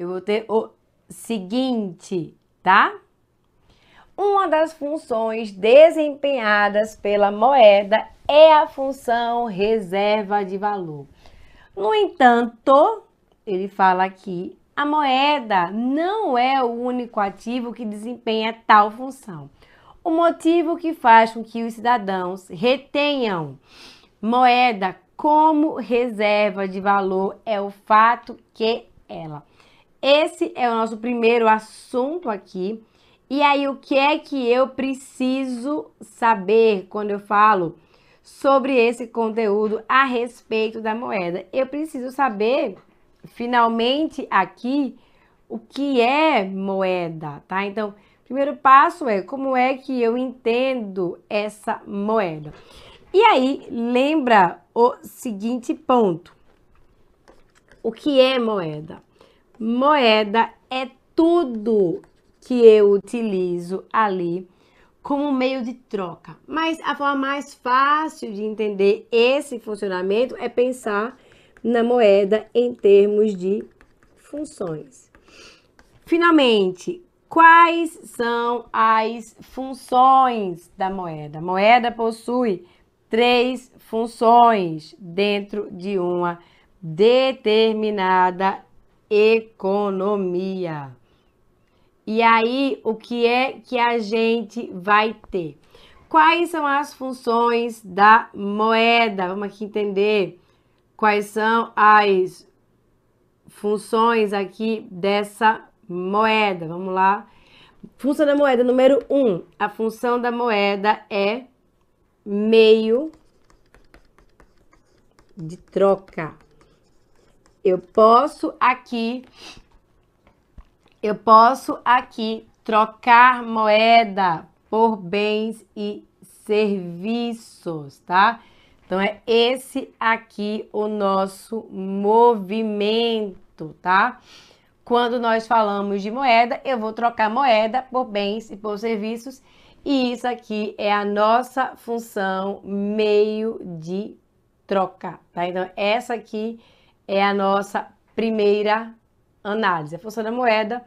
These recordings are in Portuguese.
eu vou ter o seguinte, tá? Uma das funções desempenhadas pela moeda é a função reserva de valor. No entanto, ele fala aqui, a moeda não é o único ativo que desempenha tal função. O motivo que faz com que os cidadãos retenham moeda como reserva de valor é o fato que ela. Esse é o nosso primeiro assunto aqui e aí, o que é que eu preciso saber quando eu falo sobre esse conteúdo a respeito da moeda? Eu preciso saber, finalmente, aqui, o que é moeda, tá? Então, primeiro passo é como é que eu entendo essa moeda. E aí, lembra o seguinte ponto: o que é moeda? Moeda é tudo que eu utilizo ali como meio de troca. Mas a forma mais fácil de entender esse funcionamento é pensar na moeda em termos de funções. Finalmente, quais são as funções da moeda? Moeda possui três funções dentro de uma determinada economia. E aí, o que é que a gente vai ter? Quais são as funções da moeda? Vamos aqui entender quais são as funções aqui dessa moeda. Vamos lá. Função da moeda número 1. Um, a função da moeda é meio de troca. Eu posso aqui eu posso aqui trocar moeda por bens e serviços, tá? Então é esse aqui o nosso movimento, tá? Quando nós falamos de moeda, eu vou trocar moeda por bens e por serviços, e isso aqui é a nossa função meio de troca, tá? Então essa aqui é a nossa primeira análise. A função da moeda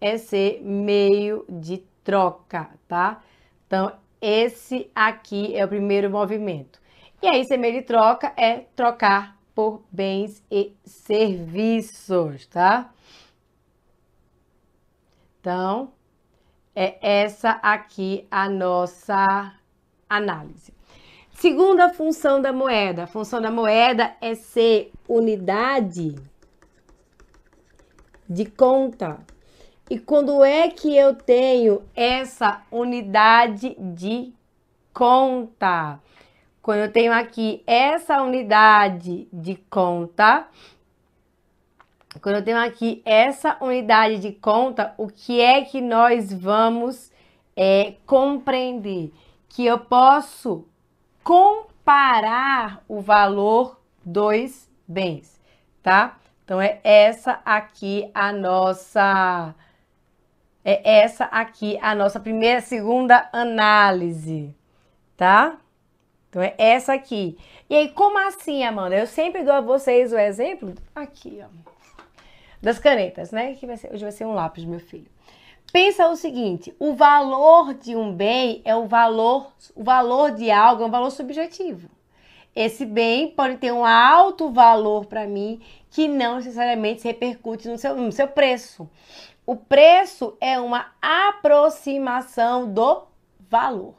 é ser meio de troca, tá? Então, esse aqui é o primeiro movimento. E aí, ser meio de troca é trocar por bens e serviços, tá? Então, é essa aqui a nossa análise. Segunda função da moeda. A função da moeda é ser unidade de conta. E quando é que eu tenho essa unidade de conta? Quando eu tenho aqui essa unidade de conta, quando eu tenho aqui essa unidade de conta, o que é que nós vamos é, compreender? Que eu posso comparar o valor dos bens, tá? Então, é essa aqui a nossa. É essa aqui a nossa primeira, segunda análise, tá? Então, é essa aqui. E aí, como assim, Amanda? Eu sempre dou a vocês o exemplo aqui, ó. Das canetas, né? Que vai ser, hoje vai ser um lápis, meu filho. Pensa o seguinte: o valor de um bem é o valor, o valor de algo é um valor subjetivo. Esse bem pode ter um alto valor para mim que não necessariamente se repercute no seu, no seu preço. O preço é uma aproximação do valor.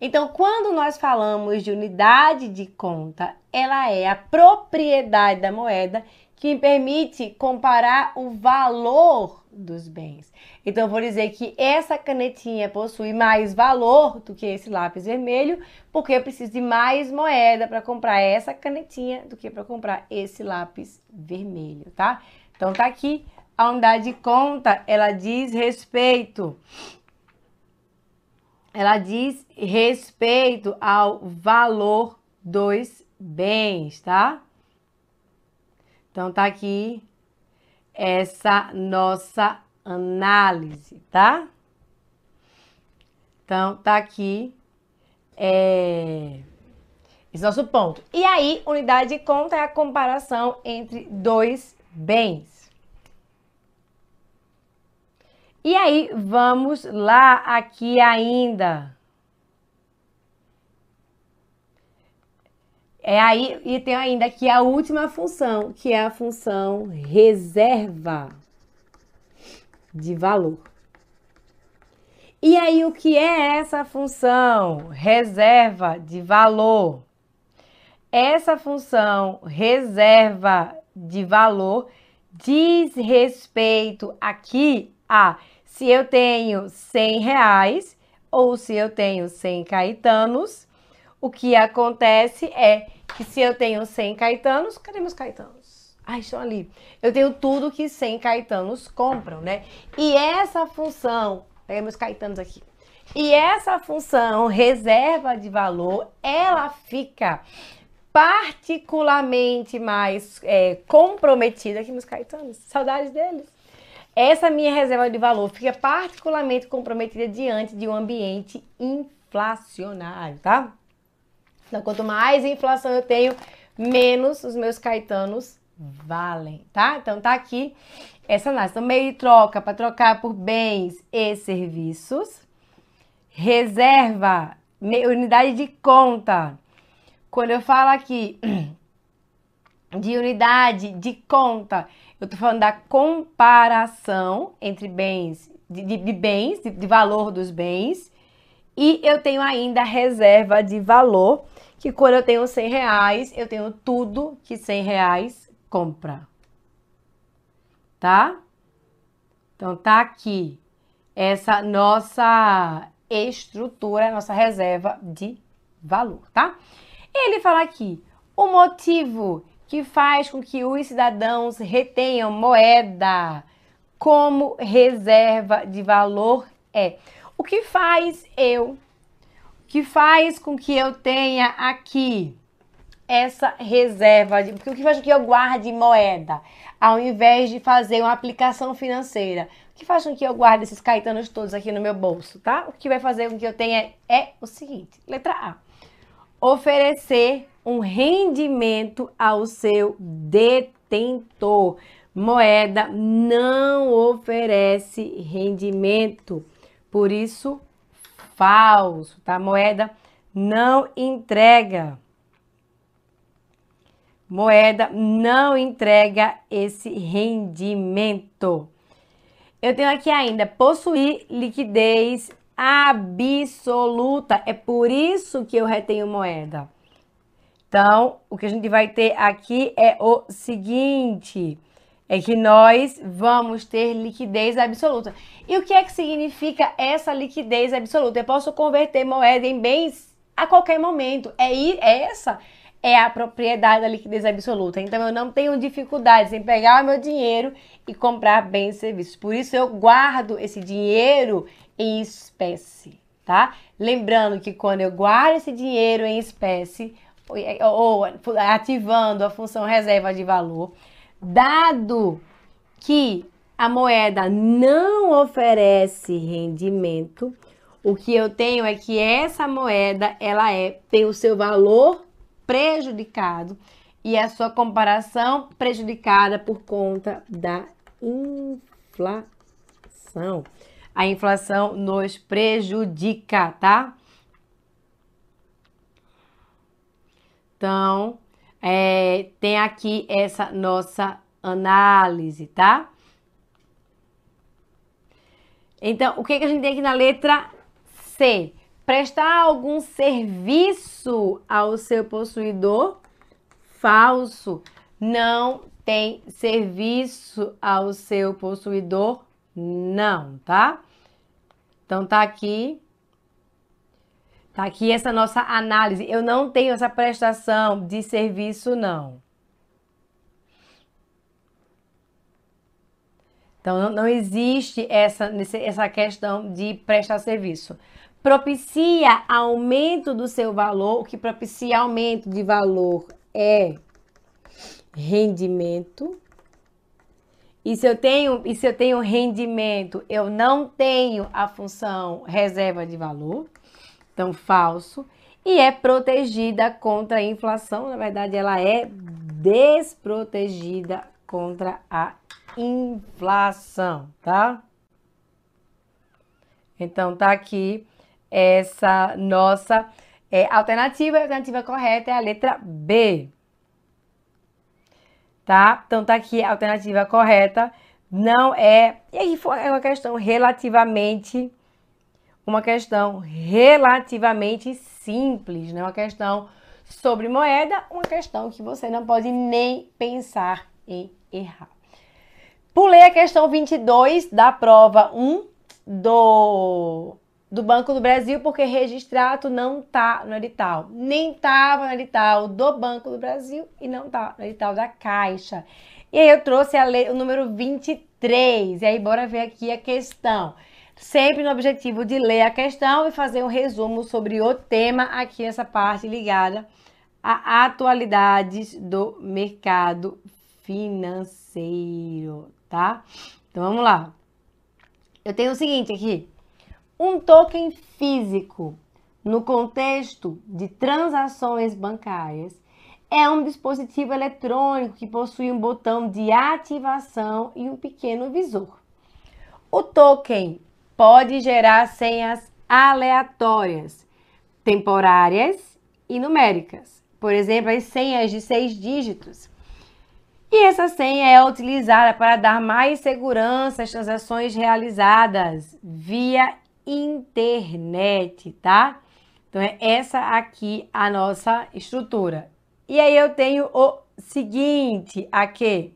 Então, quando nós falamos de unidade de conta, ela é a propriedade da moeda que me permite comparar o valor dos bens. Então, vou dizer que essa canetinha possui mais valor do que esse lápis vermelho, porque eu preciso de mais moeda para comprar essa canetinha do que para comprar esse lápis vermelho, tá? Então, tá aqui a unidade de conta, ela diz respeito. Ela diz respeito ao valor dos bens, tá? Então, tá aqui essa nossa análise, tá? Então, tá aqui é, esse nosso ponto. E aí, unidade de conta é a comparação entre dois bens. E aí, vamos lá aqui ainda. É aí, e tem ainda aqui a última função, que é a função reserva de valor. E aí, o que é essa função reserva de valor? Essa função reserva de valor diz respeito aqui a se eu tenho 100 reais ou se eu tenho 100 caetanos o que acontece é que se eu tenho 100 caetanos, cadê meus caetanos? Ai, estão ali. Eu tenho tudo que 100 caetanos compram, né? E essa função, pega meus caetanos aqui. E essa função reserva de valor, ela fica particularmente mais é, comprometida que meus caetanos. Saudades deles. Essa minha reserva de valor fica particularmente comprometida diante de um ambiente inflacionário, tá? Então, quanto mais inflação eu tenho, menos os meus caetanos valem, tá? Então, tá aqui essa análise. Então, meio de troca para trocar por bens e serviços. Reserva, unidade de conta. Quando eu falo aqui de unidade de conta, eu tô falando da comparação entre bens, de, de, de bens, de, de valor dos bens. E eu tenho ainda reserva de valor que quando eu tenho 100 reais, eu tenho tudo que 100 reais compra. Tá? Então, tá aqui essa nossa estrutura, nossa reserva de valor, tá? Ele fala aqui, o motivo que faz com que os cidadãos retenham moeda como reserva de valor é o que faz eu que faz com que eu tenha aqui essa reserva, porque o que faz com que eu guarde moeda, ao invés de fazer uma aplicação financeira? O que faz com que eu guarde esses caetanos todos aqui no meu bolso, tá? O que vai fazer com que eu tenha é o seguinte: letra A. Oferecer um rendimento ao seu detentor. Moeda não oferece rendimento. Por isso, falso, tá? Moeda não entrega. Moeda não entrega esse rendimento. Eu tenho aqui ainda possuir liquidez absoluta. É por isso que eu retenho moeda. Então, o que a gente vai ter aqui é o seguinte: é que nós vamos ter liquidez absoluta. E o que é que significa essa liquidez absoluta? Eu posso converter moeda em bens a qualquer momento. É, é essa é a propriedade da liquidez absoluta. Então eu não tenho dificuldades em pegar o meu dinheiro e comprar bens e serviços. Por isso eu guardo esse dinheiro em espécie, tá? Lembrando que quando eu guardo esse dinheiro em espécie ou, ou ativando a função reserva de valor, Dado que a moeda não oferece rendimento, o que eu tenho é que essa moeda ela é tem o seu valor prejudicado e a sua comparação prejudicada por conta da inflação. A inflação nos prejudica, tá? Então, é, tem aqui essa nossa análise, tá? Então, o que, que a gente tem aqui na letra C? Prestar algum serviço ao seu possuidor? Falso. Não tem serviço ao seu possuidor? Não, tá? Então, tá aqui Tá aqui essa nossa análise. Eu não tenho essa prestação de serviço, não. Então, não, não existe essa, essa questão de prestar serviço. Propicia aumento do seu valor. O que propicia aumento de valor é rendimento. E se eu tenho, e se eu tenho rendimento, eu não tenho a função reserva de valor então falso, e é protegida contra a inflação. Na verdade, ela é desprotegida contra a inflação, tá? Então tá aqui essa nossa é, alternativa. A alternativa correta é a letra B. Tá? Então tá aqui a alternativa correta. Não é. E aí é uma questão relativamente. Uma questão relativamente simples, né? Uma questão sobre moeda, uma questão que você não pode nem pensar em errar. Pulei a questão 22 da prova 1 do, do Banco do Brasil, porque registrado não tá no edital. Nem estava no edital do Banco do Brasil e não tá no edital da Caixa. E aí eu trouxe a lei, o número 23. E aí bora ver aqui a questão. Sempre no objetivo de ler a questão e fazer um resumo sobre o tema aqui nessa parte ligada a atualidades do mercado financeiro, tá? Então vamos lá. Eu tenho o seguinte aqui: um token físico no contexto de transações bancárias é um dispositivo eletrônico que possui um botão de ativação e um pequeno visor. O token pode gerar senhas aleatórias, temporárias e numéricas. Por exemplo, as senhas de seis dígitos e essa senha é utilizada para dar mais segurança às transações realizadas via internet, tá? Então é essa aqui a nossa estrutura. E aí eu tenho o seguinte aqui.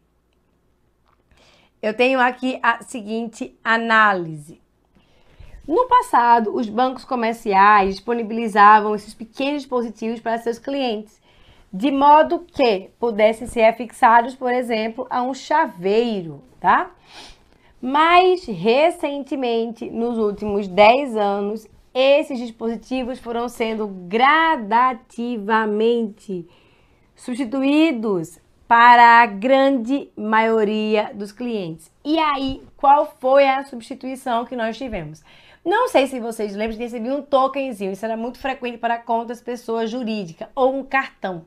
Eu tenho aqui a seguinte análise. No passado, os bancos comerciais disponibilizavam esses pequenos dispositivos para seus clientes de modo que pudessem ser afixados, por exemplo, a um chaveiro, tá? Mais recentemente, nos últimos 10 anos, esses dispositivos foram sendo gradativamente substituídos para a grande maioria dos clientes. E aí, qual foi a substituição que nós tivemos? Não sei se vocês lembram de receber um tokenzinho, isso era muito frequente para contas pessoa jurídica, ou um cartão.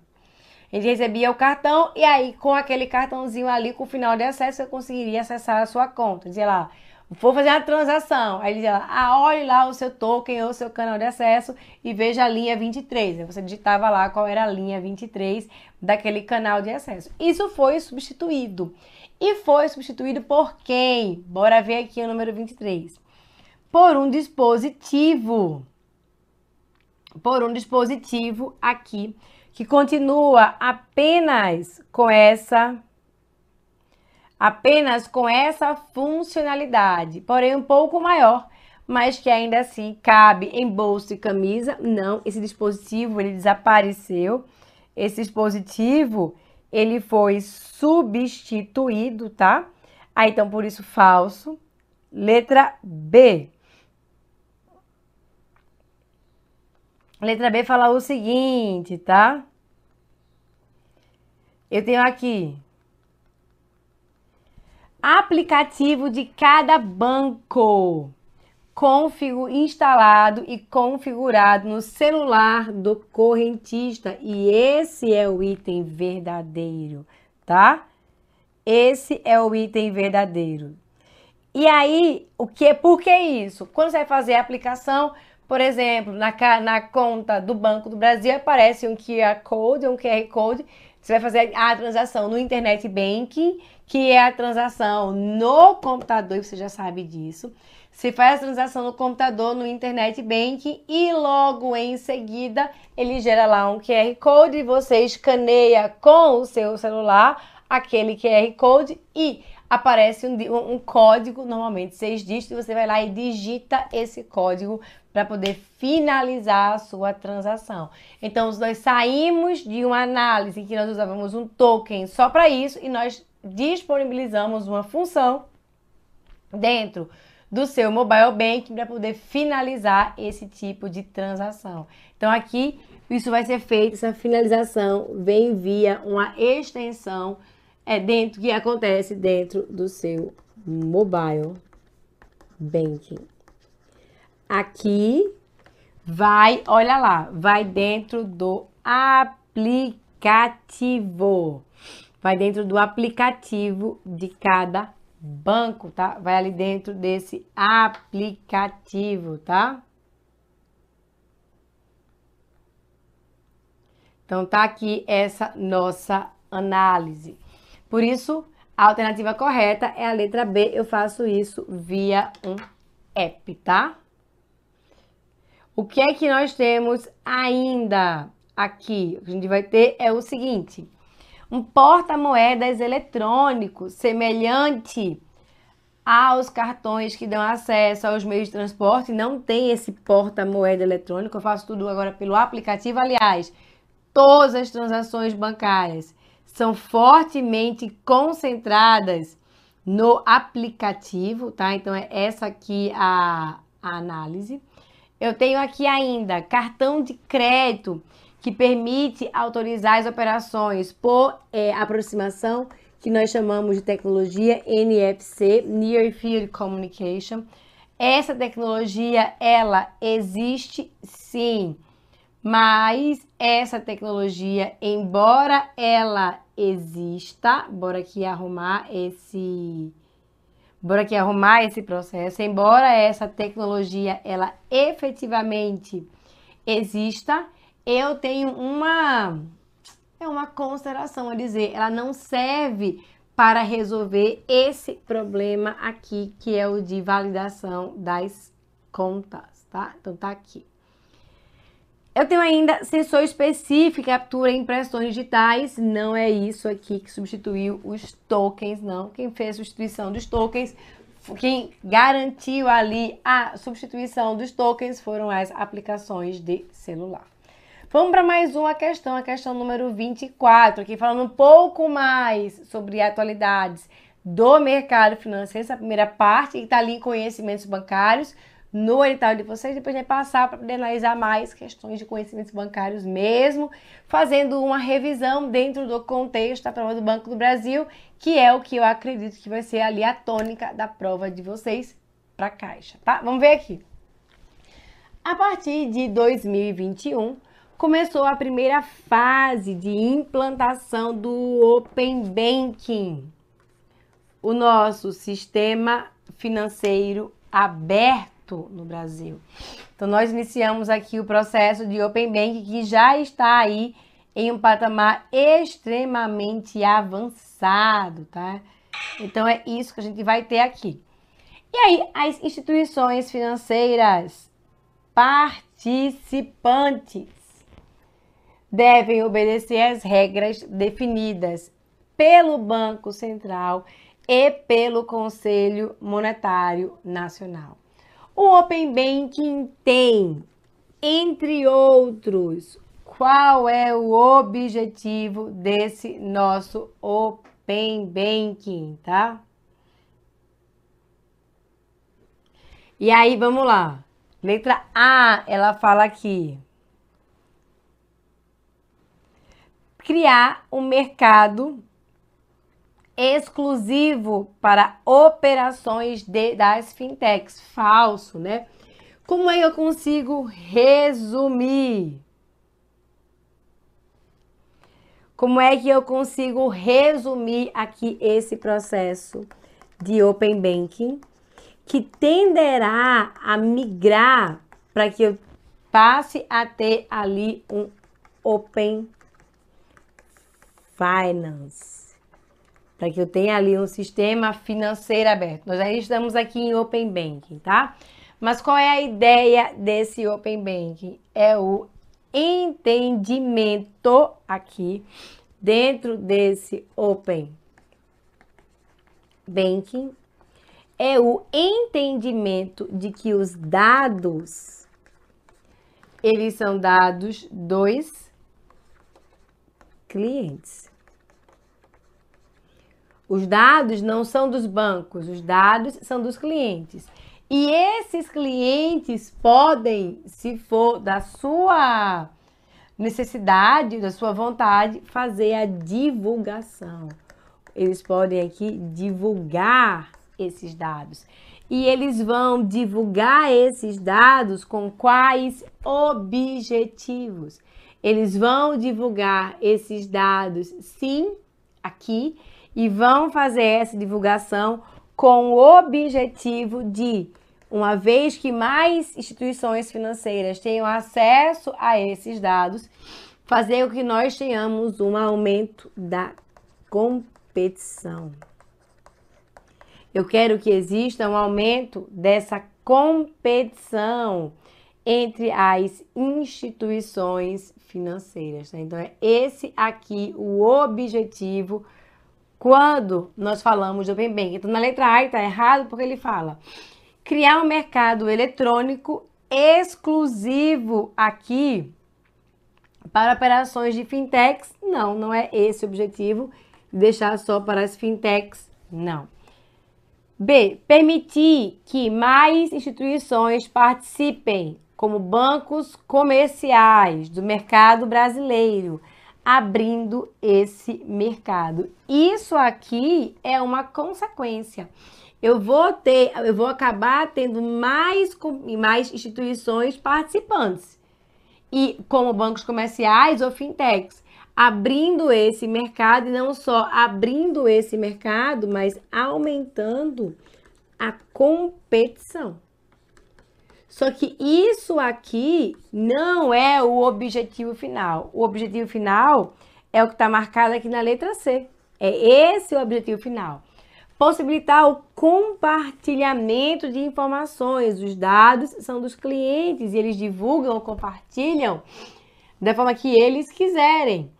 A gente recebia o cartão e aí com aquele cartãozinho ali, com o final de acesso, você conseguiria acessar a sua conta. Dizia lá, vou fazer uma transação. Aí ele lá, ah, olhe lá o seu token ou o seu canal de acesso e veja a linha 23. Aí você digitava lá qual era a linha 23 daquele canal de acesso. Isso foi substituído. E foi substituído por quem? Bora ver aqui o número 23. Por um dispositivo. Por um dispositivo aqui que continua apenas com essa apenas com essa funcionalidade, porém um pouco maior, mas que ainda assim cabe em bolso e camisa. Não, esse dispositivo ele desapareceu. Esse dispositivo ele foi substituído, tá? Aí então por isso falso. Letra B. Letra B fala o seguinte, tá? Eu tenho aqui aplicativo de cada banco instalado e configurado no celular do correntista e esse é o item verdadeiro, tá? Esse é o item verdadeiro. E aí, o que por que isso? Quando você vai fazer a aplicação, por exemplo, na, na conta do Banco do Brasil aparece um QR Code, um QR Code. Você vai fazer a transação no Internet Banking, que é a transação no computador, e você já sabe disso. Você faz a transação no computador, no Internet Banking, e logo em seguida ele gera lá um QR Code e você escaneia com o seu celular aquele QR Code e aparece um, um, código, normalmente seis dígitos, e você vai lá e digita esse código para poder finalizar a sua transação. Então, nós saímos de uma análise em que nós usávamos um token só para isso e nós disponibilizamos uma função dentro do seu mobile banking para poder finalizar esse tipo de transação. Então, aqui isso vai ser feito, essa finalização vem via uma extensão é dentro que acontece dentro do seu mobile banking. Aqui vai, olha lá, vai dentro do aplicativo. Vai dentro do aplicativo de cada banco, tá? Vai ali dentro desse aplicativo, tá? Então tá aqui essa nossa análise. Por isso, a alternativa correta é a letra B. Eu faço isso via um app, tá? O que é que nós temos ainda aqui? O que a gente vai ter é o seguinte: um porta-moedas eletrônico semelhante aos cartões que dão acesso aos meios de transporte. Não tem esse porta-moeda eletrônico. Eu faço tudo agora pelo aplicativo. Aliás, todas as transações bancárias são fortemente concentradas no aplicativo, tá? Então é essa aqui a, a análise. Eu tenho aqui ainda cartão de crédito que permite autorizar as operações por é, aproximação, que nós chamamos de tecnologia NFC, Near Field Communication. Essa tecnologia, ela existe sim, mas essa tecnologia, embora ela exista, bora aqui arrumar esse bora aqui arrumar esse processo, embora essa tecnologia ela efetivamente exista, eu tenho uma é uma consideração a dizer, ela não serve para resolver esse problema aqui, que é o de validação das contas, tá? Então tá aqui. Eu tenho ainda sensor específico, captura impressões digitais. Não é isso aqui que substituiu os tokens, não. Quem fez a substituição dos tokens, quem garantiu ali a substituição dos tokens foram as aplicações de celular. Vamos para mais uma questão, a questão número 24, aqui falando um pouco mais sobre atualidades do mercado financeiro. Essa primeira parte que está ali em conhecimentos bancários no edital de vocês, depois a gente passar para poder analisar mais questões de conhecimentos bancários mesmo, fazendo uma revisão dentro do contexto da prova do Banco do Brasil, que é o que eu acredito que vai ser ali a tônica da prova de vocês para a Caixa, tá? Vamos ver aqui. A partir de 2021, começou a primeira fase de implantação do Open Banking, o nosso sistema financeiro aberto no Brasil. Então, nós iniciamos aqui o processo de Open Bank que já está aí em um patamar extremamente avançado, tá? Então, é isso que a gente vai ter aqui. E aí, as instituições financeiras participantes devem obedecer às regras definidas pelo Banco Central e pelo Conselho Monetário Nacional. O Open Banking tem, entre outros, qual é o objetivo desse nosso Open Banking, tá? E aí, vamos lá. Letra A, ela fala aqui. Criar um mercado exclusivo para operações de, das fintechs. Falso, né? Como é que eu consigo resumir? Como é que eu consigo resumir aqui esse processo de Open Banking que tenderá a migrar para que eu passe a ter ali um Open Finance? Para que eu tenha ali um sistema financeiro aberto. Nós ainda estamos aqui em Open Banking, tá? Mas qual é a ideia desse Open Banking? É o entendimento aqui dentro desse Open Banking é o entendimento de que os dados eles são dados dos clientes. Os dados não são dos bancos, os dados são dos clientes. E esses clientes podem, se for da sua necessidade, da sua vontade, fazer a divulgação. Eles podem aqui divulgar esses dados. E eles vão divulgar esses dados com quais objetivos? Eles vão divulgar esses dados, sim, aqui e vão fazer essa divulgação com o objetivo de, uma vez que mais instituições financeiras tenham acesso a esses dados, fazer com que nós tenhamos um aumento da competição. Eu quero que exista um aumento dessa competição entre as instituições financeiras. Né? Então, é esse aqui o objetivo quando nós falamos do Open Banking. Então, na letra A está errado porque ele fala criar um mercado eletrônico exclusivo aqui para operações de fintechs. Não, não é esse o objetivo. Deixar só para as fintechs, não. B. Permitir que mais instituições participem, como bancos comerciais do mercado brasileiro, abrindo esse mercado. Isso aqui é uma consequência. Eu vou ter, eu vou acabar tendo mais mais instituições participantes. E como bancos comerciais ou fintechs abrindo esse mercado e não só abrindo esse mercado, mas aumentando a competição. Só que isso aqui não é o objetivo final. O objetivo final é o que está marcado aqui na letra C. É esse o objetivo final. Possibilitar o compartilhamento de informações. Os dados são dos clientes e eles divulgam ou compartilham da forma que eles quiserem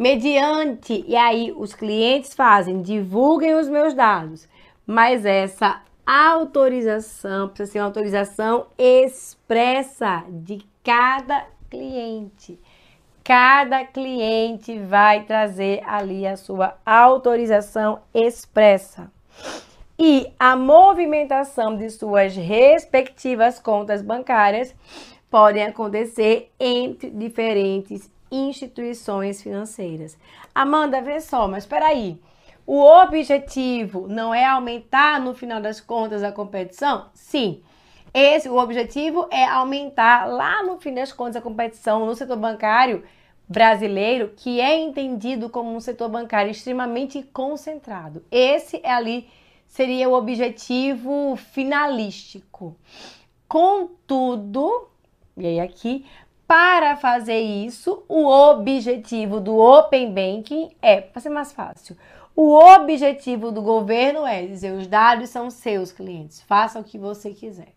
mediante, e aí os clientes fazem, divulguem os meus dados, mas essa autorização precisa ser uma autorização expressa de cada cliente. Cada cliente vai trazer ali a sua autorização expressa. E a movimentação de suas respectivas contas bancárias podem acontecer entre diferentes instituições financeiras. Amanda, vê só, mas espera aí. O objetivo não é aumentar no final das contas a competição? Sim. Esse o objetivo é aumentar lá no fim das contas a competição no setor bancário brasileiro, que é entendido como um setor bancário extremamente concentrado. Esse é ali seria o objetivo finalístico. Contudo, e aí aqui para fazer isso, o objetivo do Open Banking é, para ser mais fácil, o objetivo do governo é dizer os dados são seus clientes, faça o que você quiser.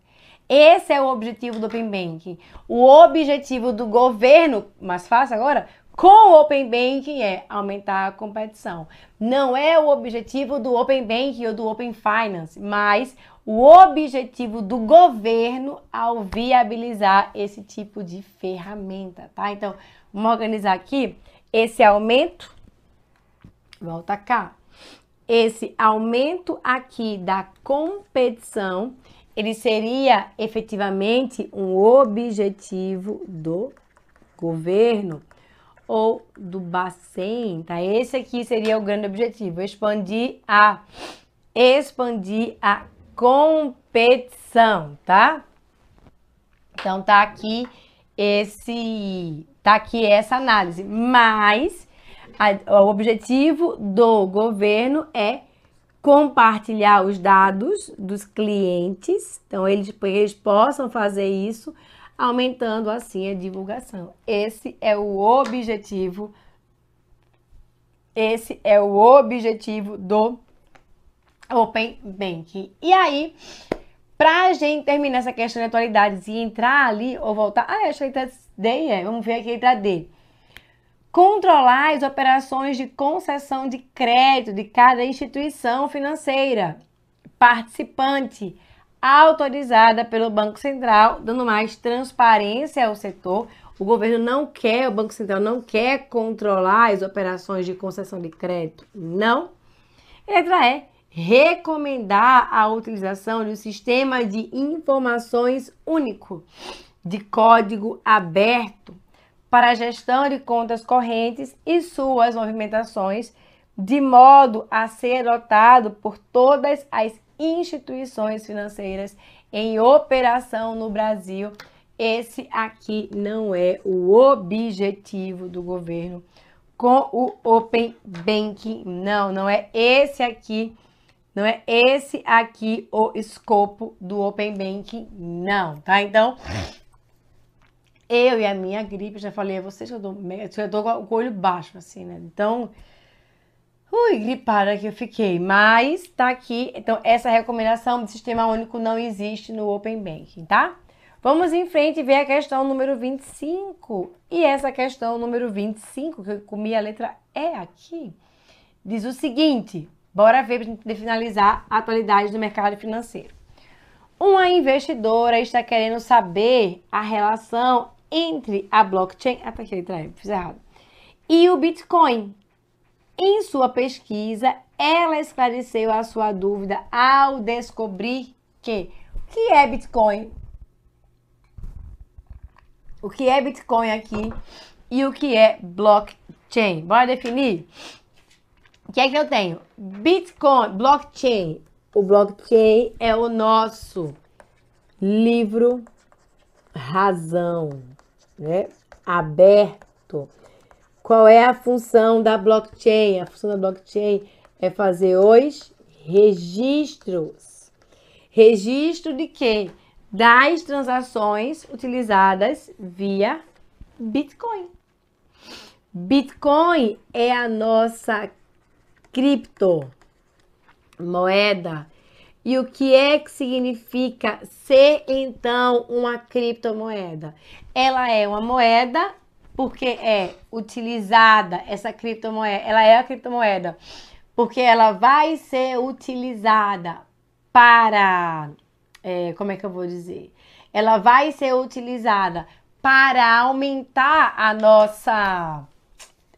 Esse é o objetivo do Open Banking. O objetivo do governo, mais fácil agora, com o Open Banking é aumentar a competição. Não é o objetivo do Open Banking ou do Open Finance, mas o objetivo do governo ao viabilizar esse tipo de ferramenta, tá? Então, vamos organizar aqui esse aumento, volta cá, esse aumento aqui da competição, ele seria efetivamente um objetivo do governo ou do Bacen, tá? Esse aqui seria o grande objetivo, expandir a expandir a competição, tá? Então tá aqui esse tá aqui essa análise, mas a, o objetivo do governo é compartilhar os dados dos clientes, então eles, eles possam fazer isso, aumentando assim a divulgação. Esse é o objetivo esse é o objetivo do Open Banking. E aí, pra gente terminar essa questão de atualidades e entrar ali ou voltar. Ah, acho que letra D é. Vamos ver aqui letra D. Controlar as operações de concessão de crédito de cada instituição financeira participante autorizada pelo Banco Central, dando mais transparência ao setor. O governo não quer, o Banco Central não quer controlar as operações de concessão de crédito. Não. Letra E recomendar a utilização de um sistema de informações único, de código aberto, para a gestão de contas correntes e suas movimentações, de modo a ser adotado por todas as instituições financeiras em operação no Brasil. Esse aqui não é o objetivo do governo com o Open Banking. Não, não é esse aqui Não é esse aqui o escopo do Open Banking, não, tá? Então, eu e a minha gripe, já falei a vocês que eu dou, eu o olho baixo, assim, né? Então, ui, gripada que eu fiquei. Mas tá aqui, então, essa recomendação de sistema único não existe no Open Banking, tá? Vamos em frente e ver a questão número 25. E essa questão número 25, que eu comi a letra E aqui, diz o seguinte: bora ver para gente finalizar a atualidade do mercado financeiro. Uma investidora está querendo saber a relação entre a blockchain. Ah, tá letra E, fiz errado. E o Bitcoin. Em sua pesquisa, ela esclareceu a sua dúvida ao descobrir que o que é Bitcoin? o que é Bitcoin aqui e o que é blockchain. Bora definir? O que é que eu tenho? Bitcoin, blockchain. O blockchain é o nosso livro razão, né? Aberto. Qual é a função da blockchain? A função da blockchain é fazer os registros. Registro de quê? das transações utilizadas via Bitcoin. Bitcoin é a nossa criptomoeda. E o que é que significa ser então uma criptomoeda? Ela é uma moeda porque é utilizada essa criptomoeda, ela é a criptomoeda porque ela vai ser utilizada para é, como é que eu vou dizer? Ela vai ser utilizada para aumentar a nossa.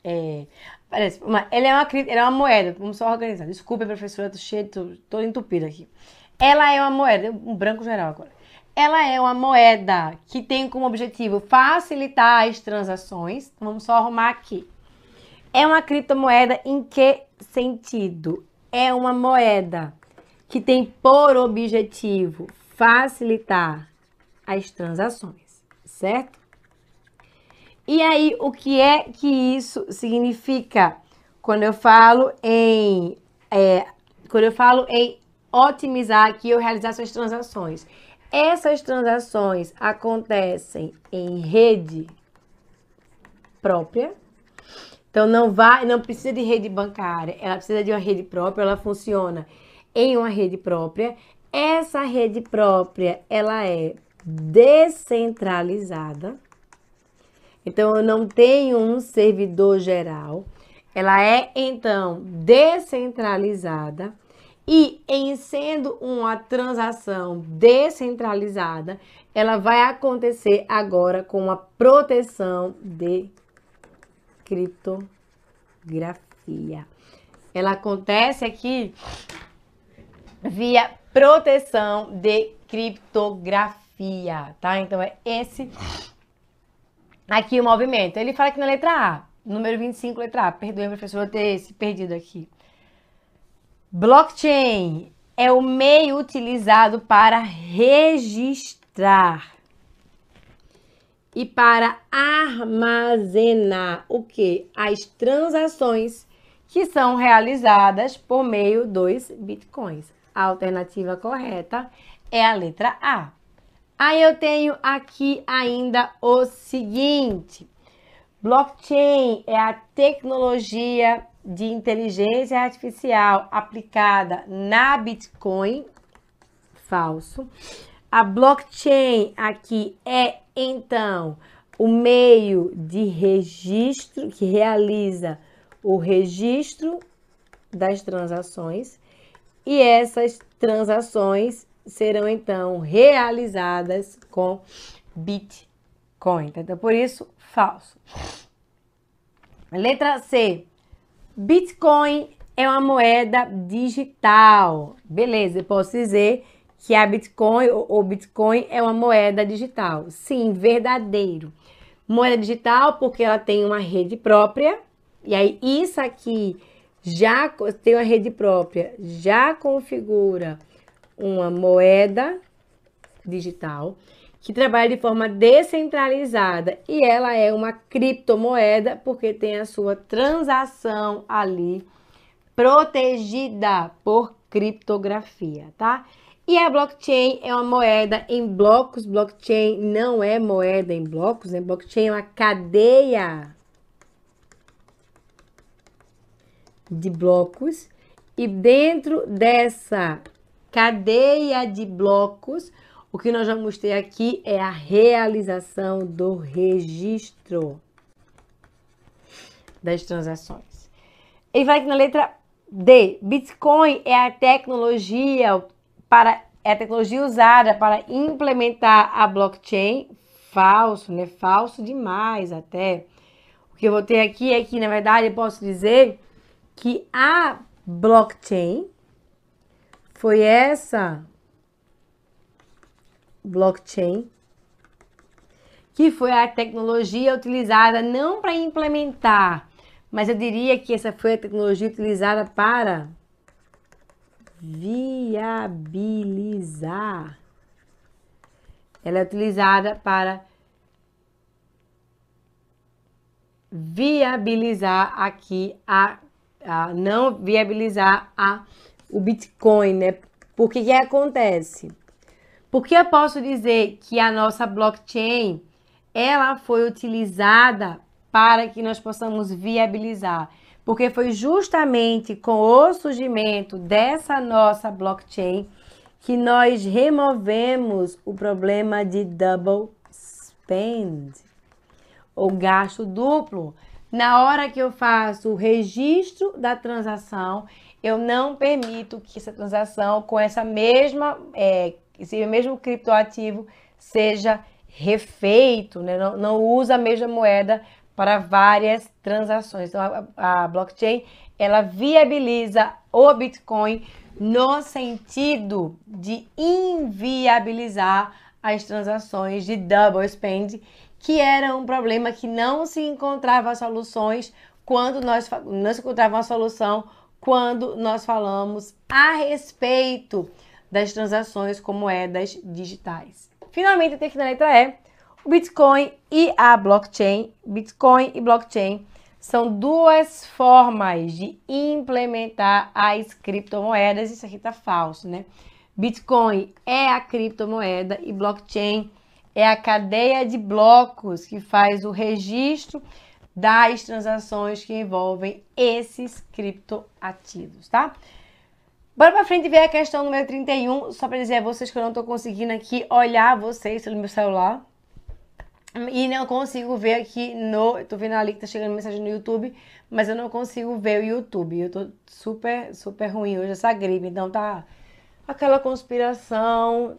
É, parece, uma, ela, é uma, ela é uma moeda, vamos só organizar. Desculpa, professora, tô cheio, tô, tô entupida aqui. Ela é uma moeda, um branco geral agora. Ela é uma moeda que tem como objetivo facilitar as transações. Vamos só arrumar aqui. É uma criptomoeda em que sentido? É uma moeda que tem por objetivo facilitar as transações, certo? E aí, o que é que isso significa quando eu falo em é, quando eu falo em otimizar aqui ou realizar suas transações? Essas transações acontecem em rede própria. Então não vai, não precisa de rede bancária, ela precisa de uma rede própria, ela funciona em uma rede própria. Essa rede própria, ela é descentralizada. Então, eu não tenho um servidor geral. Ela é, então, descentralizada. E em sendo uma transação descentralizada, ela vai acontecer agora com a proteção de criptografia. Ela acontece aqui via proteção de criptografia, tá? Então é esse aqui o movimento. Ele fala aqui na letra A, número 25, letra A. Perdoe, professor, ter se perdido aqui. Blockchain é o meio utilizado para registrar e para armazenar o que? As transações que são realizadas por meio dos bitcoins. A alternativa correta é a letra A. Aí eu tenho aqui ainda o seguinte: blockchain é a tecnologia de inteligência artificial aplicada na Bitcoin. Falso. A blockchain aqui é então o meio de registro que realiza o registro das transações e essas transações serão então realizadas com Bitcoin. Então, por isso, falso. Letra C. Bitcoin é uma moeda digital. Beleza, eu posso dizer que a Bitcoin ou Bitcoin é uma moeda digital. Sim, verdadeiro. Moeda digital porque ela tem uma rede própria. E aí, isso aqui já tem uma rede própria, já configura uma moeda digital que trabalha de forma descentralizada e ela é uma criptomoeda porque tem a sua transação ali protegida por criptografia, tá? E a blockchain é uma moeda em blocos. Blockchain não é moeda em blocos, né? Blockchain é uma cadeia de blocos. E dentro dessa cadeia de blocos, o que nós vamos ter aqui é a realização do registro das transações. Ele vai aqui na letra D. Bitcoin é a tecnologia para é a tecnologia usada para implementar a blockchain. Falso, né? Falso demais até. O que eu vou ter aqui é que, na verdade, eu posso dizer que a blockchain foi essa blockchain que foi a tecnologia utilizada não para implementar, mas eu diria que essa foi a tecnologia utilizada para viabilizar. Ela é utilizada para viabilizar aqui a, a não viabilizar a o Bitcoin, né? Porque que acontece? Porque eu posso dizer que a nossa blockchain ela foi utilizada para que nós possamos viabilizar porque foi justamente com o surgimento dessa nossa blockchain que nós removemos o problema de double spend, ou gasto duplo. Na hora que eu faço o registro da transação, eu não permito que essa transação com essa mesma, é, esse mesmo criptoativo seja refeito, né? não, não usa a mesma moeda para várias transações. Então, a, a blockchain ela viabiliza o Bitcoin no sentido de inviabilizar as transações de double spend, que era um problema que não se encontrava soluções quando nós não se encontrava uma solução quando nós falamos a respeito das transações com moedas digitais. Finalmente, tenho aqui na letra E o Bitcoin e a blockchain, Bitcoin e blockchain são duas formas de implementar as criptomoedas. Isso aqui tá falso, né? Bitcoin é a criptomoeda e blockchain é a cadeia de blocos que faz o registro das transações que envolvem esses criptoativos, tá? Bora pra frente ver a questão número 31, só para dizer a vocês que eu não tô conseguindo aqui olhar vocês pelo meu celular. E não consigo ver aqui no. Tô vendo ali que tá chegando mensagem no YouTube, mas eu não consigo ver o YouTube. Eu tô super, super ruim hoje, essa gripe. Então tá aquela conspiração.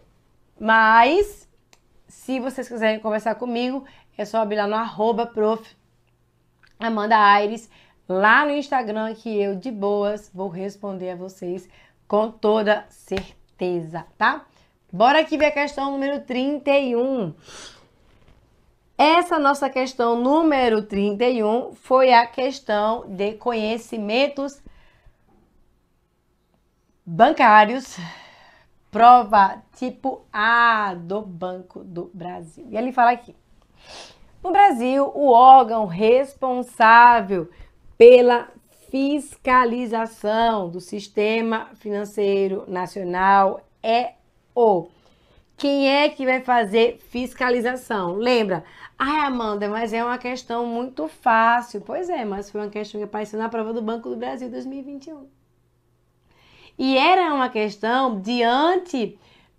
Mas, se vocês quiserem conversar comigo, é só abrir lá no arroba prof. Amanda Aires, lá no Instagram, que eu, de boas, vou responder a vocês com toda certeza, tá? Bora aqui ver a questão número 31. Essa nossa questão número 31 foi a questão de conhecimentos bancários, prova tipo A do Banco do Brasil. E ele fala aqui: no Brasil, o órgão responsável pela fiscalização do sistema financeiro nacional é o. Quem é que vai fazer fiscalização? Lembra, Ai, Amanda, mas é uma questão muito fácil. Pois é, mas foi uma questão que apareceu na prova do Banco do Brasil 2021. E era uma questão diante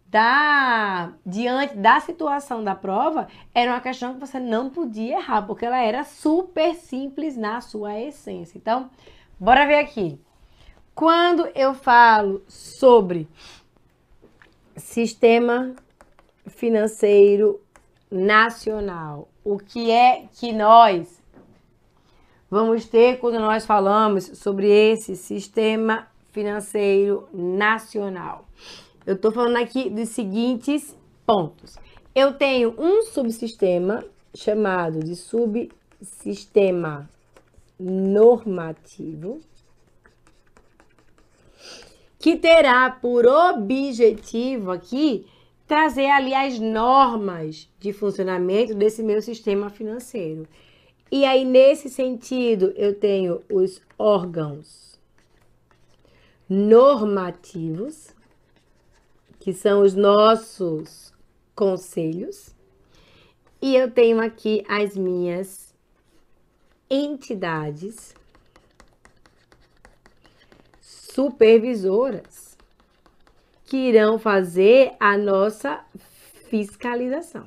da diante da situação da prova, era uma questão que você não podia errar, porque ela era super simples na sua essência. Então, bora ver aqui. Quando eu falo sobre sistema financeiro nacional. O que é que nós vamos ter quando nós falamos sobre esse sistema financeiro nacional? Eu estou falando aqui dos seguintes pontos. Eu tenho um subsistema chamado de subsistema normativo que terá por objetivo aqui trazer ali as normas de funcionamento desse meu sistema financeiro. E aí, nesse sentido, eu tenho os órgãos normativos, que são os nossos conselhos, e eu tenho aqui as minhas entidades supervisoras que irão fazer a nossa fiscalização.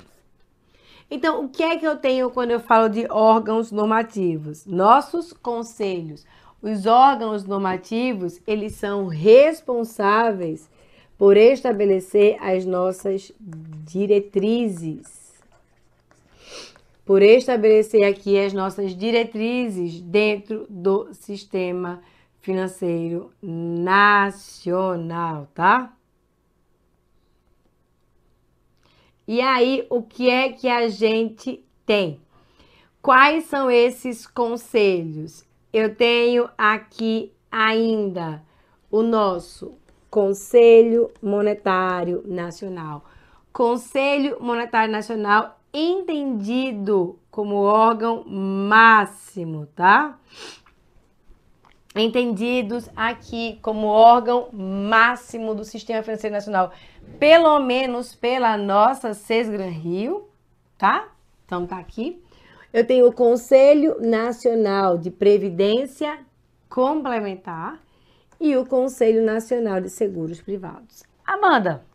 Então, o que é que eu tenho quando eu falo de órgãos normativos? Nossos conselhos. Os órgãos normativos, eles são responsáveis por estabelecer as nossas diretrizes. Por estabelecer aqui as nossas diretrizes dentro do sistema financeiro nacional, tá? E aí, o que é que a gente tem? Quais são esses conselhos? Eu tenho aqui ainda o nosso Conselho Monetário Nacional. Conselho Monetário Nacional entendido como órgão máximo, tá? Entendidos aqui como órgão máximo do Sistema Financeiro Nacional pelo menos pela nossa Sesgran Rio, tá? Então tá aqui. Eu tenho o Conselho Nacional de Previdência Complementar e o Conselho Nacional de Seguros Privados. Amanda,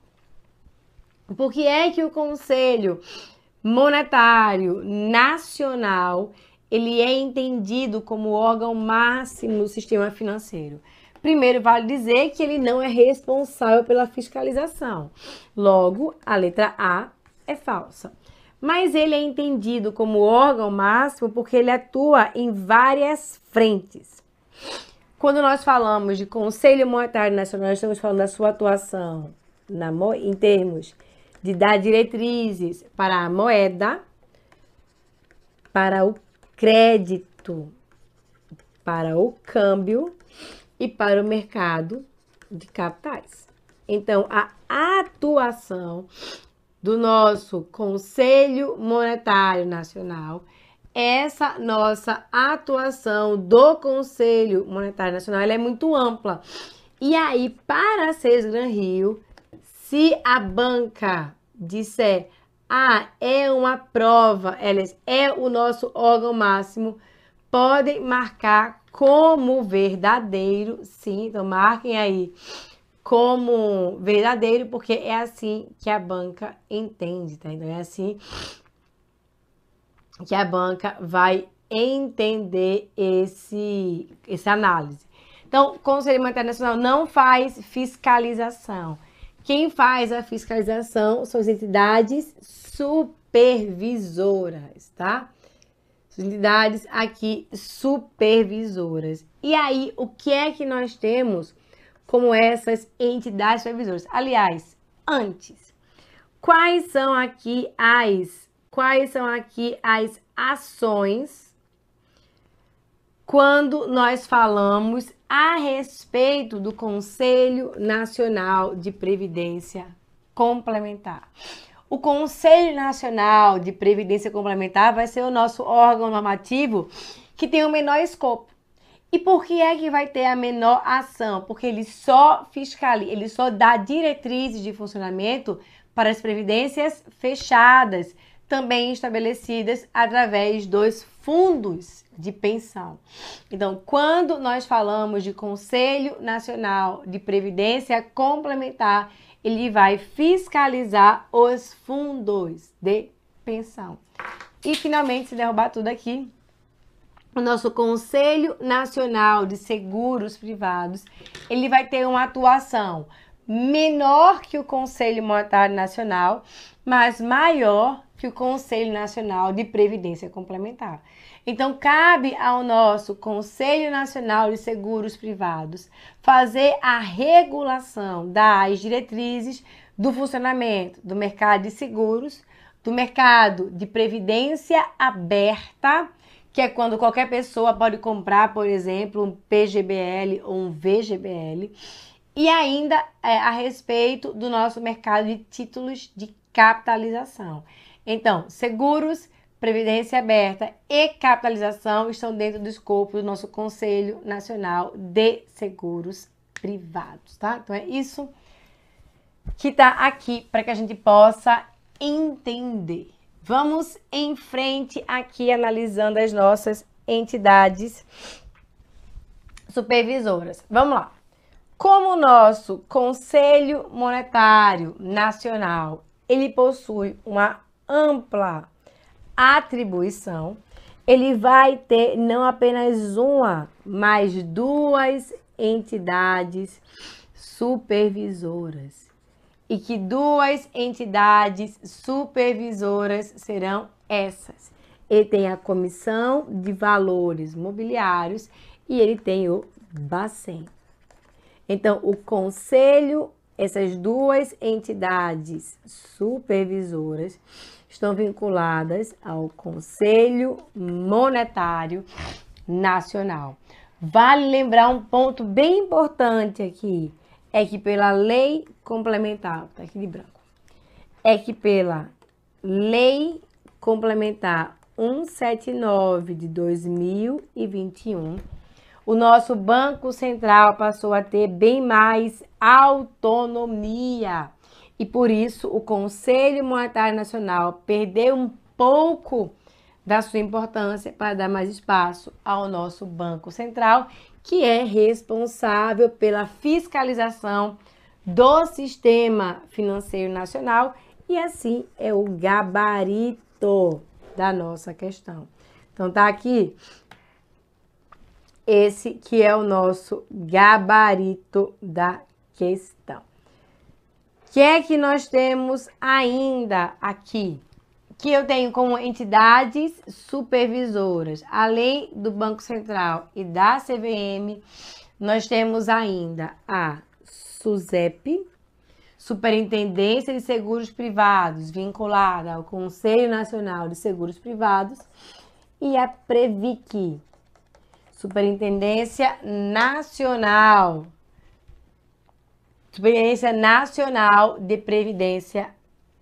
por que é que o Conselho Monetário Nacional ele é entendido como órgão máximo do sistema financeiro? Primeiro, vale dizer que ele não é responsável pela fiscalização. Logo, a letra A é falsa. Mas ele é entendido como órgão máximo porque ele atua em várias frentes. Quando nós falamos de Conselho Monetário Nacional, estamos falando da sua atuação na, em termos de dar diretrizes para a moeda, para o crédito, para o câmbio e para o mercado de capitais. Então, a atuação do nosso Conselho Monetário Nacional, essa nossa atuação do Conselho Monetário Nacional é muito ampla. E aí, para a Gran Rio, se a banca disser, ah, é uma prova, elas é o nosso órgão máximo, podem marcar como verdadeiro, sim, então marquem aí como verdadeiro, porque é assim que a banca entende, tá? Então é assim que a banca vai entender esse, essa análise. Então, o Conselho Monetário Nacional não faz fiscalização. Quem faz a fiscalização são as entidades supervisoras, tá? entidades aqui supervisoras. E aí, o que é que nós temos como essas entidades supervisoras? Aliás, antes, quais são aqui as quais são aqui as ações quando nós falamos a respeito do Conselho Nacional de Previdência Complementar? O Conselho Nacional de Previdência Complementar vai ser o nosso órgão normativo que tem o menor escopo. E por que é que vai ter a menor ação? Porque ele só fiscaliza, ele só dá diretrizes de funcionamento para as previdências fechadas, também estabelecidas através dos fundos de pensão. Então, quando nós falamos de Conselho Nacional de Previdência Complementar, ele vai fiscalizar os fundos de pensão. E finalmente, se derrubar tudo aqui, o nosso Conselho Nacional de Seguros Privados, ele vai ter uma atuação menor que o Conselho Monetário Nacional, mas maior que o Conselho Nacional de Previdência Complementar. Então, cabe ao nosso Conselho Nacional de Seguros Privados fazer a regulação das diretrizes do funcionamento do mercado de seguros, do mercado de previdência aberta, que é quando qualquer pessoa pode comprar, por exemplo, um PGBL ou um VGBL, e ainda é, a respeito do nosso mercado de títulos de capitalização. Então, seguros Previdência aberta e capitalização estão dentro do escopo do nosso Conselho Nacional de Seguros privados, tá? Então é isso que tá aqui para que a gente possa entender. Vamos em frente aqui analisando as nossas entidades supervisoras. Vamos lá. Como o nosso Conselho Monetário Nacional, ele possui uma ampla atribuição, ele vai ter não apenas uma, mas duas entidades supervisoras. E que duas entidades supervisoras serão essas. Ele tem a Comissão de Valores Mobiliários e ele tem o Bacen. Então, o Conselho, essas duas entidades supervisoras estão vinculadas ao Conselho Monetário Nacional. Vale lembrar um ponto bem importante aqui, é que pela lei complementar, tá aqui de branco, é que pela lei complementar 179 de 2021, o nosso Banco Central passou a ter bem mais autonomia. E por isso o Conselho Monetário Nacional perdeu um pouco da sua importância para dar mais espaço ao nosso Banco Central, que é responsável pela fiscalização do sistema financeiro nacional e assim é o gabarito da nossa questão. Então tá aqui esse que é o nosso gabarito da questão. O que é que nós temos ainda aqui? Que eu tenho como entidades supervisoras, além do Banco Central e da CVM, nós temos ainda a SUSEP, Superintendência de Seguros Privados, vinculada ao Conselho Nacional de Seguros Privados, e a Previc, Superintendência Nacional. Superintendência Nacional de Previdência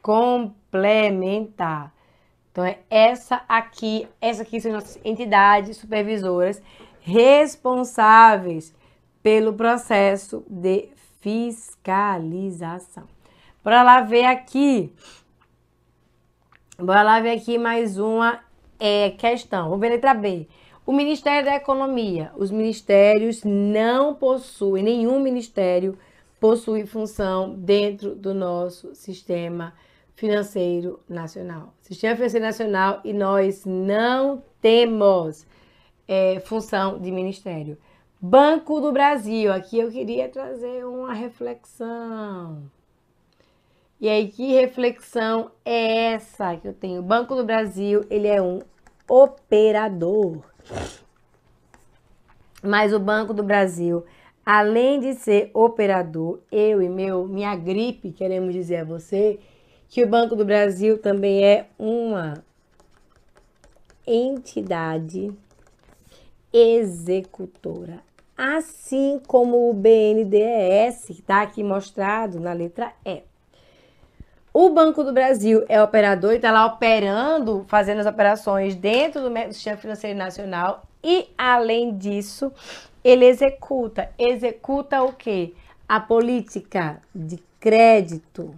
Complementar. Então, é essa aqui, essa aqui são nossas entidades supervisoras responsáveis pelo processo de fiscalização. Bora lá ver aqui. Bora lá ver aqui mais uma é, questão. Vamos ver a letra B. O Ministério da Economia. Os ministérios não possuem, nenhum ministério possui função dentro do nosso sistema financeiro nacional. Sistema financeiro nacional e nós não temos é, função de ministério. Banco do Brasil. Aqui eu queria trazer uma reflexão. E aí, que reflexão é essa que eu tenho? O Banco do Brasil, ele é um operador. Mas o Banco do Brasil, além de ser operador, eu e meu minha gripe queremos dizer a você que o Banco do Brasil também é uma entidade executora, assim como o BNDES, que está aqui mostrado na letra E. O Banco do Brasil é operador e está lá operando, fazendo as operações dentro do sistema financeiro nacional e, além disso, ele executa. Executa o quê? A política de crédito.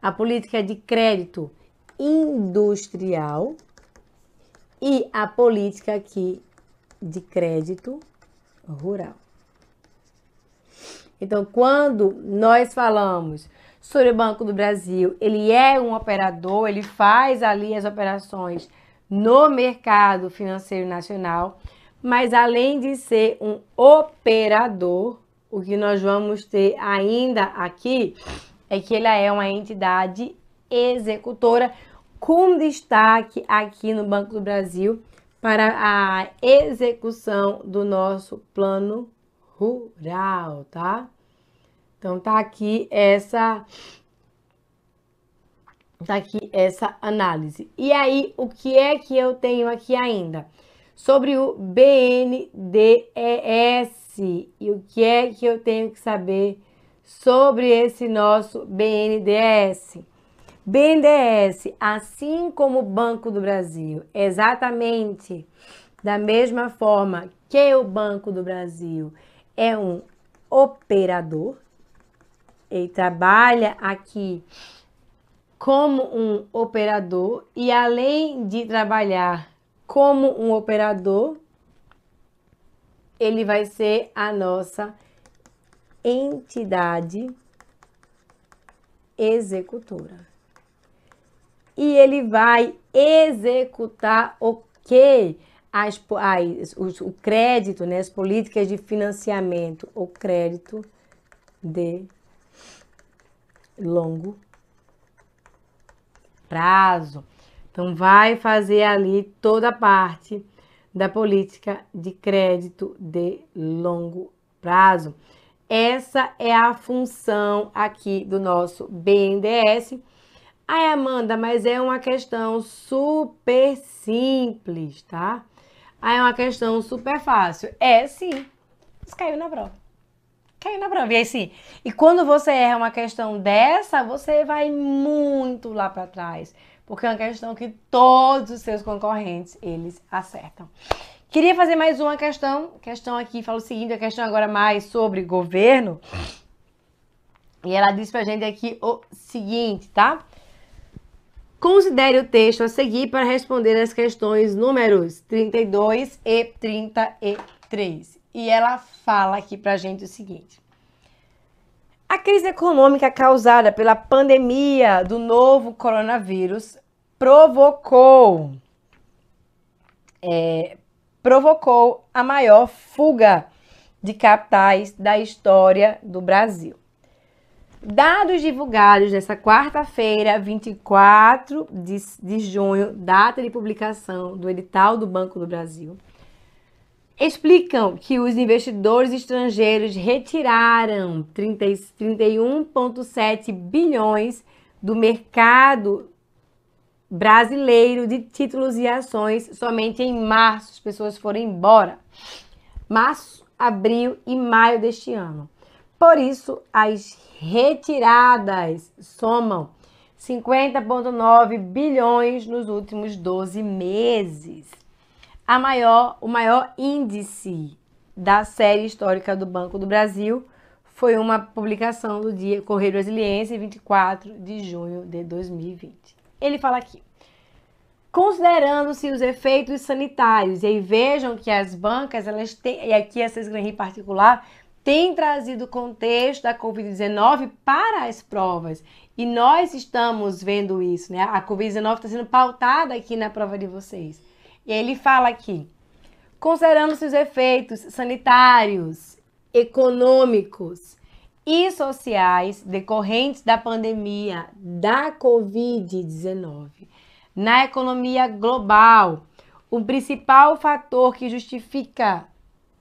A política de crédito industrial e a política aqui de crédito rural. Então, quando nós falamos sobre o Banco do Brasil. Ele é um operador, ele faz ali as operações no mercado financeiro nacional, mas além de ser um operador, o que nós vamos ter ainda aqui é que ele é uma entidade executora com destaque aqui no Banco do Brasil para a execução do nosso plano rural, tá? Então tá aqui essa tá aqui essa análise. E aí, o que é que eu tenho aqui ainda? Sobre o BNDES. E o que é que eu tenho que saber sobre esse nosso BNDES? BNDES, assim como o Banco do Brasil, exatamente da mesma forma que o Banco do Brasil, é um operador. Ele trabalha aqui como um operador e além de trabalhar como um operador, ele vai ser a nossa entidade executora. E ele vai executar o que? As, as, o, o crédito, né, as políticas de financiamento, o crédito de longo prazo. Então, vai fazer ali toda a parte da política de crédito de longo prazo. Essa é a função aqui do nosso BNDES. Ai, Amanda, mas é uma questão super simples, tá? Ah, é uma questão super fácil. É sim. Caiu na prova. Caiu na prova. E aí sim. E quando você erra uma questão dessa, você vai muito lá para trás. Porque é uma questão que todos os seus concorrentes, eles acertam. Queria fazer mais uma questão. Questão aqui fala o seguinte, a questão agora mais sobre governo. E ela diz pra gente aqui o seguinte, tá? Considere o texto a seguir para responder as questões números 32 e 33. E ela fala aqui pra gente o seguinte: A crise econômica causada pela pandemia do novo coronavírus provocou é, provocou a maior fuga de capitais da história do Brasil. Dados divulgados nesta quarta-feira, 24 de, de junho, data de publicação do edital do Banco do Brasil, explicam que os investidores estrangeiros retiraram 31,7 bilhões do mercado brasileiro de títulos e ações somente em março. As pessoas foram embora. Março, abril e maio deste ano. Por isso, as retiradas somam 50,9 bilhões nos últimos 12 meses. A maior, o maior índice da série histórica do Banco do Brasil foi uma publicação do dia Correio Brasiliense, 24 de junho de 2020. Ele fala aqui: considerando-se os efeitos sanitários. E aí vejam que as bancas, elas têm, e aqui a Cesgran em particular, tem trazido o contexto da Covid-19 para as provas. E nós estamos vendo isso, né? A Covid-19 está sendo pautada aqui na prova de vocês. E aí ele fala aqui, considerando-se os efeitos sanitários, econômicos e sociais decorrentes da pandemia da Covid-19 na economia global. O principal fator que justifica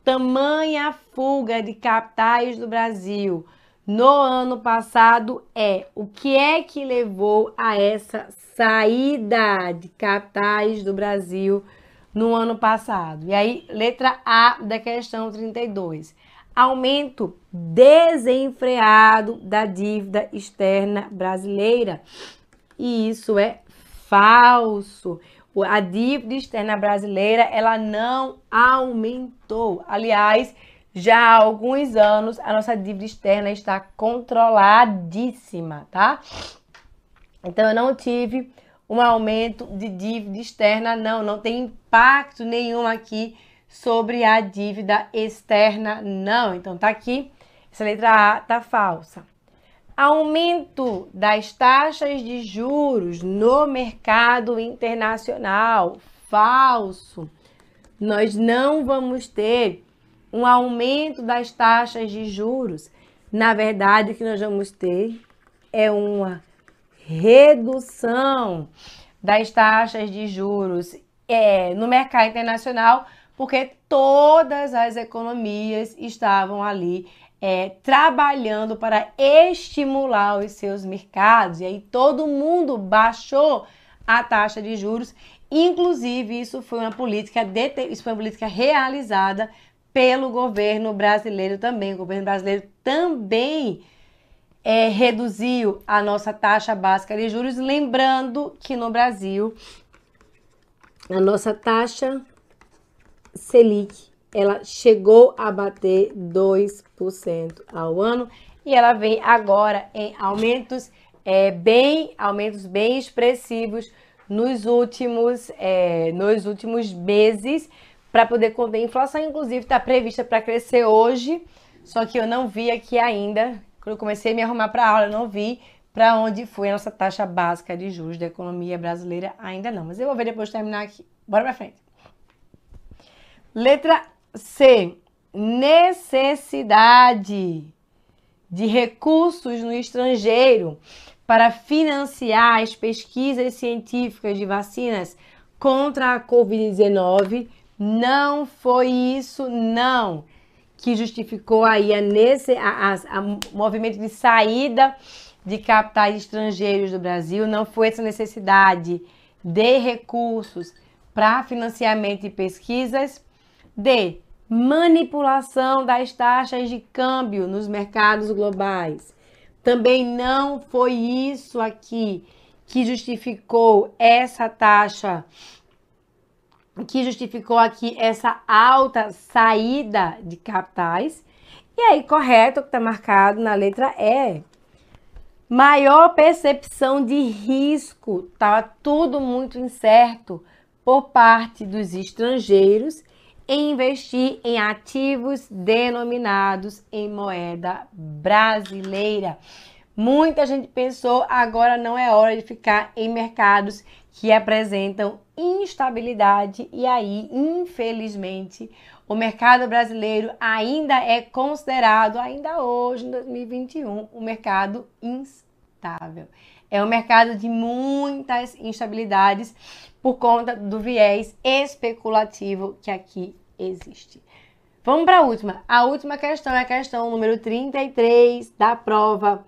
tamanha fuga de capitais do Brasil no ano passado é o que é que levou a essa saída de capitais do Brasil no ano passado. E aí, letra A da questão 32. Aumento desenfreado da dívida externa brasileira. E isso é falso. A dívida externa brasileira ela não aumentou. Aliás, já há alguns anos a nossa dívida externa está controladíssima, tá? Então eu não tive um aumento de dívida externa, não, não tem impacto nenhum aqui sobre a dívida externa, não. Então tá aqui, essa letra A tá falsa aumento das taxas de juros no mercado internacional. Falso. Nós não vamos ter um aumento das taxas de juros. Na verdade, o que nós vamos ter é uma redução das taxas de juros é, no mercado internacional, porque todas as economias estavam ali é, trabalhando para estimular os seus mercados. E aí todo mundo baixou a taxa de juros. Inclusive, isso foi uma política, isso foi uma política realizada pelo governo brasileiro também. O governo brasileiro também é, reduziu a nossa taxa básica de juros, lembrando que no Brasil a nossa taxa Selic ela chegou a bater 2% ao ano. E ela vem agora em aumentos é, bem aumentos bem expressivos nos últimos é, nos últimos meses para poder conter a inflação, inclusive está prevista para crescer hoje, só que eu não vi aqui ainda. Quando eu comecei a me arrumar para aula, eu não vi para onde foi a nossa taxa básica de juros da economia brasileira ainda não, mas eu vou ver depois de terminar aqui. Bora para frente. Letra C. Necessidade de recursos no estrangeiro para financiar as pesquisas científicas de vacinas contra a Covid-19. Não foi isso, não, que justificou aí a, nesse, a, a, a movimento de saída de capitais estrangeiros do Brasil. Não foi essa necessidade de recursos para financiamento de pesquisas. D manipulação das taxas de câmbio nos mercados globais. Também não foi isso aqui que justificou essa taxa, que justificou aqui essa alta saída de capitais. E aí, correto, que está marcado na letra E. Maior percepção de risco, estava tudo muito incerto por parte dos estrangeiros em investir em ativos denominados em moeda brasileira. Muita gente pensou agora não é hora de ficar em mercados que apresentam instabilidade e aí, infelizmente, o mercado brasileiro ainda é considerado, ainda hoje, em 2021, um mercado instável. É um mercado de muitas instabilidades por conta do viés especulativo que aqui existe. Vamos para a última. A última questão é a questão número 33 da prova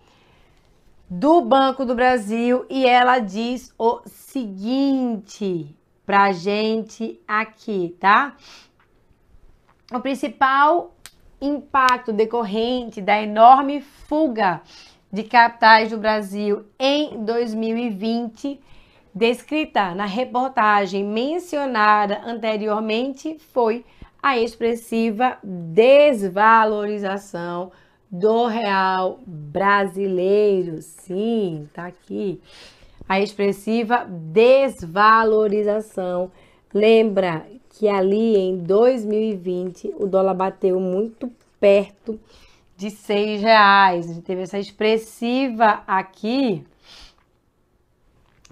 do Banco do Brasil e ela diz o seguinte para a gente aqui, tá? O principal impacto decorrente da enorme fuga de capitais do Brasil em 2020 descrita na reportagem mencionada anteriormente foi a expressiva desvalorização do real brasileiro. Sim, tá aqui. A expressiva desvalorização. Lembra que ali em 2020 o dólar bateu muito perto de seis reais. A gente teve essa expressiva aqui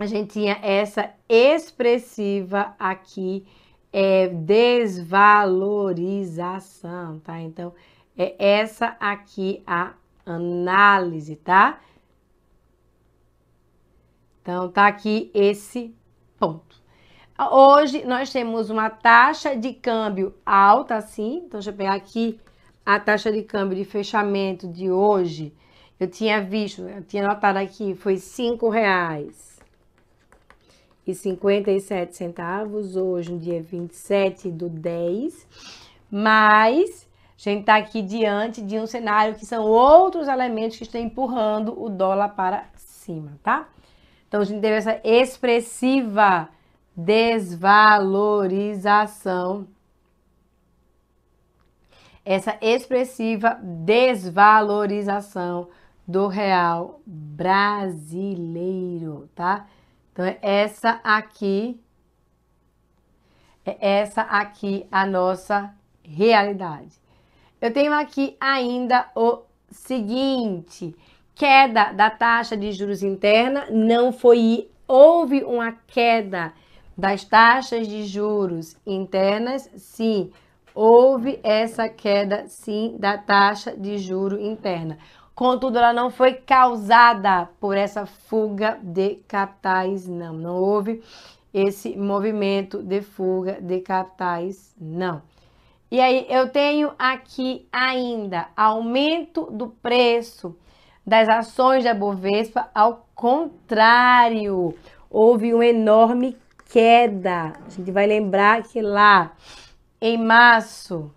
a gente tinha essa expressiva aqui, é desvalorização, tá? Então, é essa aqui a análise, tá? Então, tá aqui esse ponto. Hoje, nós temos uma taxa de câmbio alta, assim. Então, deixa eu pegar aqui a taxa de câmbio de fechamento de hoje. Eu tinha visto, eu tinha notado aqui, foi cinco reais e 57 centavos, hoje, no dia 27 do 10, mas a gente está aqui diante de um cenário que são outros elementos que estão empurrando o dólar para cima, tá? Então, a gente teve essa expressiva desvalorização, essa expressiva desvalorização do real brasileiro, tá? Então, é essa aqui, é essa aqui a nossa realidade. Eu tenho aqui ainda o seguinte, queda da taxa de juros interna, não foi, houve uma queda das taxas de juros internas, sim, houve essa queda, sim, da taxa de juro interna. Contudo, ela não foi causada por essa fuga de capitais, não. Não houve esse movimento de fuga de capitais, não. E aí, eu tenho aqui ainda aumento do preço das ações da Bovespa, ao contrário, houve uma enorme queda. A gente vai lembrar que lá em março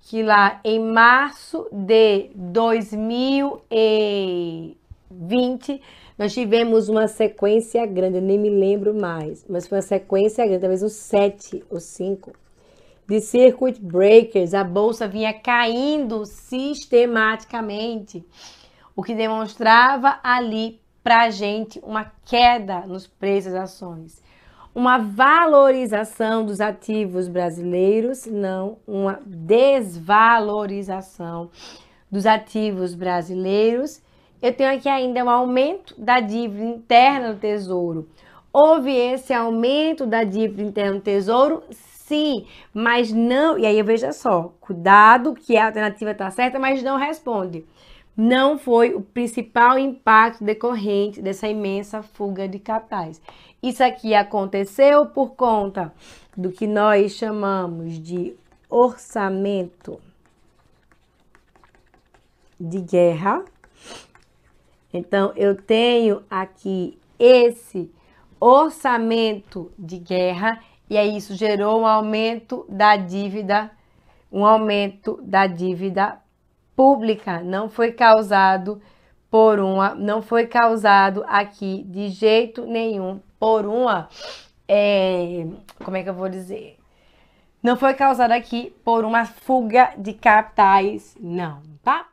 que lá em março de 2020 nós tivemos uma sequência grande, eu nem me lembro mais, mas foi uma sequência grande, talvez os sete ou cinco, de circuit breakers, a bolsa vinha caindo sistematicamente, o que demonstrava ali para a gente uma queda nos preços das ações. Uma valorização dos ativos brasileiros, não uma desvalorização dos ativos brasileiros. Eu tenho aqui ainda um aumento da dívida interna do Tesouro. Houve esse aumento da dívida interna do Tesouro? Sim, mas não. E aí veja só, cuidado que a alternativa está certa, mas não responde. Não foi o principal impacto decorrente dessa imensa fuga de capitais. Isso aqui aconteceu por conta do que nós chamamos de orçamento de guerra. Então, eu tenho aqui esse orçamento de guerra e aí isso gerou um aumento da dívida, um aumento da dívida pública, não foi causado por uma, não foi causado aqui de jeito nenhum por uma, é, como é que eu vou dizer? Não foi causado aqui por uma fuga de capitais, não, tá?